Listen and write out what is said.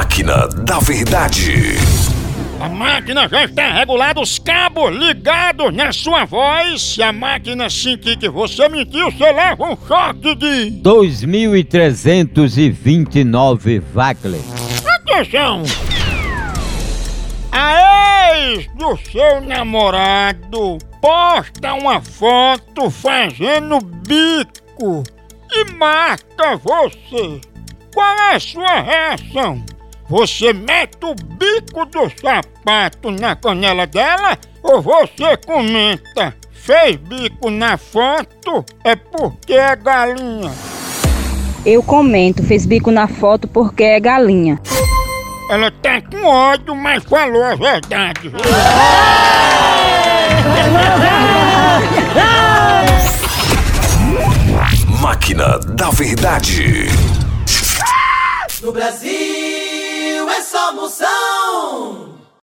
Máquina da Verdade. A máquina já está regulada, os cabos ligados na sua voz. Se a máquina sentir que você mentiu, você leva um choque de. 2.329 Wagner. Atenção! A ex do seu namorado posta uma foto fazendo bico e marca você. Qual é a sua reação? Você mete o bico do sapato na canela dela ou você comenta? Fez bico na foto é porque é galinha. Eu comento, fez bico na foto porque é galinha. Ela tá com ódio, mas falou a verdade. Máquina da Verdade. No Brasil é só moção.